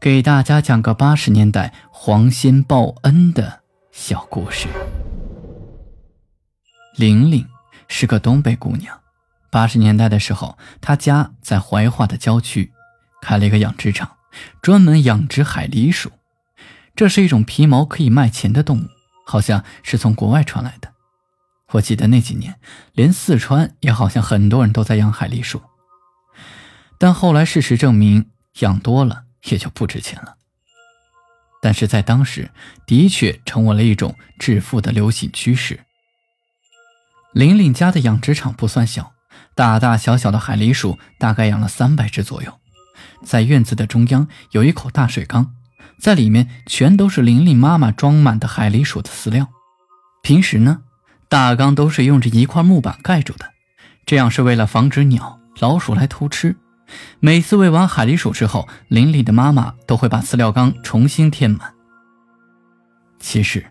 给大家讲个八十年代黄仙报恩的小故事。玲玲是个东北姑娘，八十年代的时候，她家在怀化的郊区，开了一个养殖场，专门养殖海狸鼠。这是一种皮毛可以卖钱的动物，好像是从国外传来的。我记得那几年，连四川也好像很多人都在养海狸鼠。但后来事实证明，养多了也就不值钱了。但是在当时，的确成为了一种致富的流行趋势。玲玲家的养殖场不算小，大大小小的海狸鼠大概养了三百只左右。在院子的中央有一口大水缸，在里面全都是玲玲妈妈装满的海狸鼠的饲料。平时呢，大缸都是用着一块木板盖住的，这样是为了防止鸟、老鼠来偷吃。每次喂完海狸鼠之后，林里的妈妈都会把饲料缸重新填满。其实，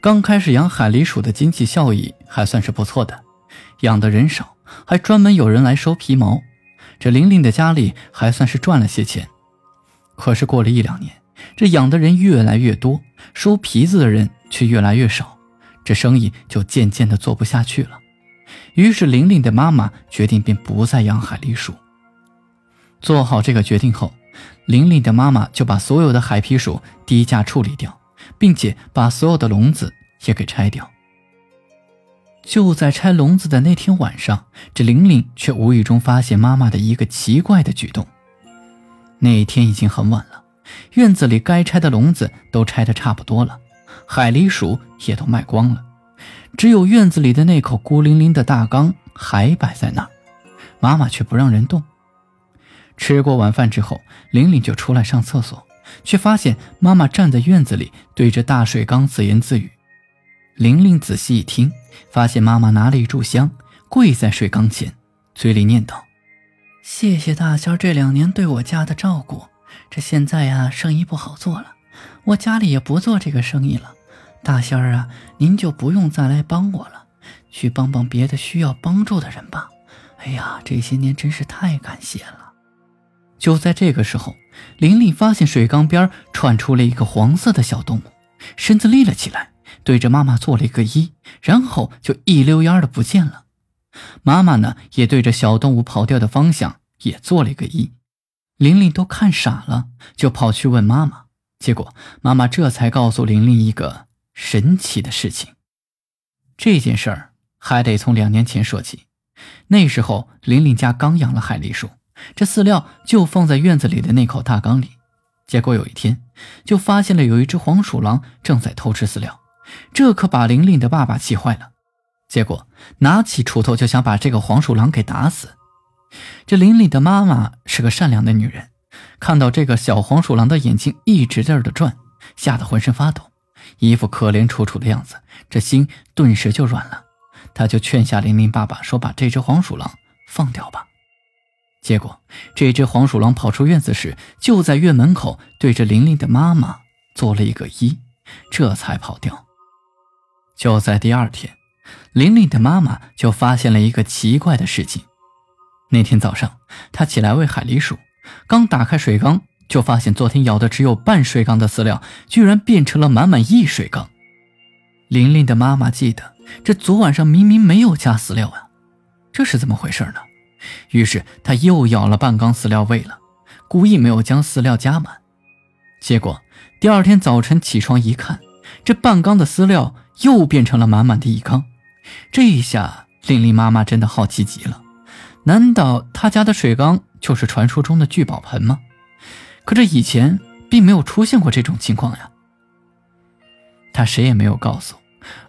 刚开始养海狸鼠的经济效益还算是不错的，养的人少，还专门有人来收皮毛，这玲玲的家里还算是赚了些钱。可是过了一两年，这养的人越来越多，收皮子的人却越来越少，这生意就渐渐的做不下去了。于是，玲玲的妈妈决定便不再养海狸鼠。做好这个决定后，玲玲的妈妈就把所有的海皮鼠低价处理掉，并且把所有的笼子也给拆掉。就在拆笼子的那天晚上，这玲玲却无意中发现妈妈的一个奇怪的举动。那一天已经很晚了，院子里该拆的笼子都拆得差不多了，海狸鼠也都卖光了，只有院子里的那口孤零零的大缸还摆在那儿，妈妈却不让人动。吃过晚饭之后，玲玲就出来上厕所，却发现妈妈站在院子里，对着大水缸自言自语。玲玲仔细一听，发现妈妈拿了一炷香，跪在水缸前，嘴里念叨：“谢谢大仙这两年对我家的照顾，这现在呀，生意不好做了，我家里也不做这个生意了。大仙儿啊，您就不用再来帮我了，去帮帮别的需要帮助的人吧。哎呀，这些年真是太感谢了。”就在这个时候，玲玲发现水缸边窜出了一个黄色的小动物，身子立了起来，对着妈妈做了一个揖，然后就一溜烟的不见了。妈妈呢，也对着小动物跑掉的方向也做了一个揖。玲玲都看傻了，就跑去问妈妈。结果妈妈这才告诉玲玲一个神奇的事情。这件事儿还得从两年前说起，那时候玲玲家刚养了海狸鼠。这饲料就放在院子里的那口大缸里，结果有一天就发现了有一只黄鼠狼正在偷吃饲料，这可把玲玲的爸爸气坏了，结果拿起锄头就想把这个黄鼠狼给打死。这玲玲的妈妈是个善良的女人，看到这个小黄鼠狼的眼睛一直在这转，吓得浑身发抖，一副可怜楚楚的样子，这心顿时就软了。她就劝下玲玲爸爸说：“把这只黄鼠狼放掉吧。”结果，这只黄鼠狼跑出院子时，就在院门口对着玲玲的妈妈做了一个揖，这才跑掉。就在第二天，玲玲的妈妈就发现了一个奇怪的事情。那天早上，她起来喂海狸鼠，刚打开水缸，就发现昨天舀的只有半水缸的饲料，居然变成了满满一水缸。玲玲的妈妈记得，这昨晚上明明没有加饲料啊，这是怎么回事呢？于是他又舀了半缸饲料喂了，故意没有将饲料加满。结果第二天早晨起床一看，这半缸的饲料又变成了满满的一缸。这一下，玲玲妈妈真的好奇极了。难道她家的水缸就是传说中的聚宝盆吗？可这以前并没有出现过这种情况呀。她谁也没有告诉，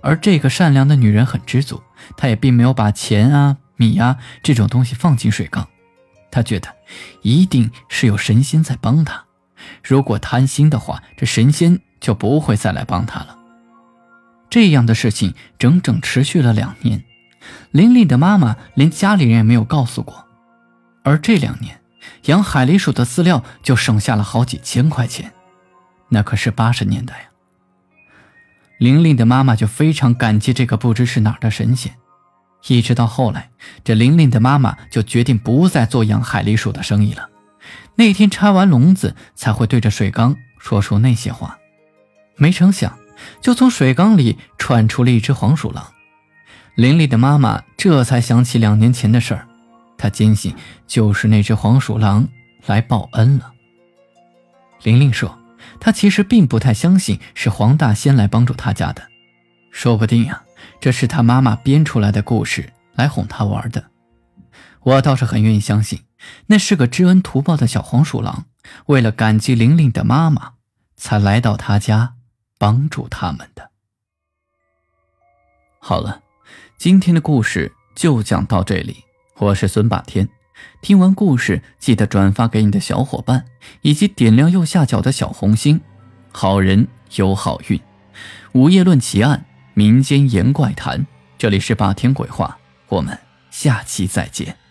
而这个善良的女人很知足，她也并没有把钱啊。米呀，这种东西放进水缸，他觉得一定是有神仙在帮他。如果贪心的话，这神仙就不会再来帮他了。这样的事情整整持续了两年，玲玲的妈妈连家里人也没有告诉过。而这两年，养海狸鼠的饲料就省下了好几千块钱，那可是八十年代呀。玲玲的妈妈就非常感激这个不知是哪儿的神仙。一直到后来，这玲玲的妈妈就决定不再做养海狸鼠的生意了。那天拆完笼子，才会对着水缸说出那些话。没成想，就从水缸里窜出了一只黄鼠狼。玲玲的妈妈这才想起两年前的事儿，她坚信就是那只黄鼠狼来报恩了。玲玲说，她其实并不太相信是黄大仙来帮助她家的，说不定呀。这是他妈妈编出来的故事来哄他玩的，我倒是很愿意相信，那是个知恩图报的小黄鼠狼，为了感激玲玲的妈妈，才来到他家帮助他们的。好了，今天的故事就讲到这里，我是孙霸天。听完故事，记得转发给你的小伙伴，以及点亮右下角的小红心。好人有好运，午夜论奇案。民间言怪谈，这里是霸天鬼话，我们下期再见。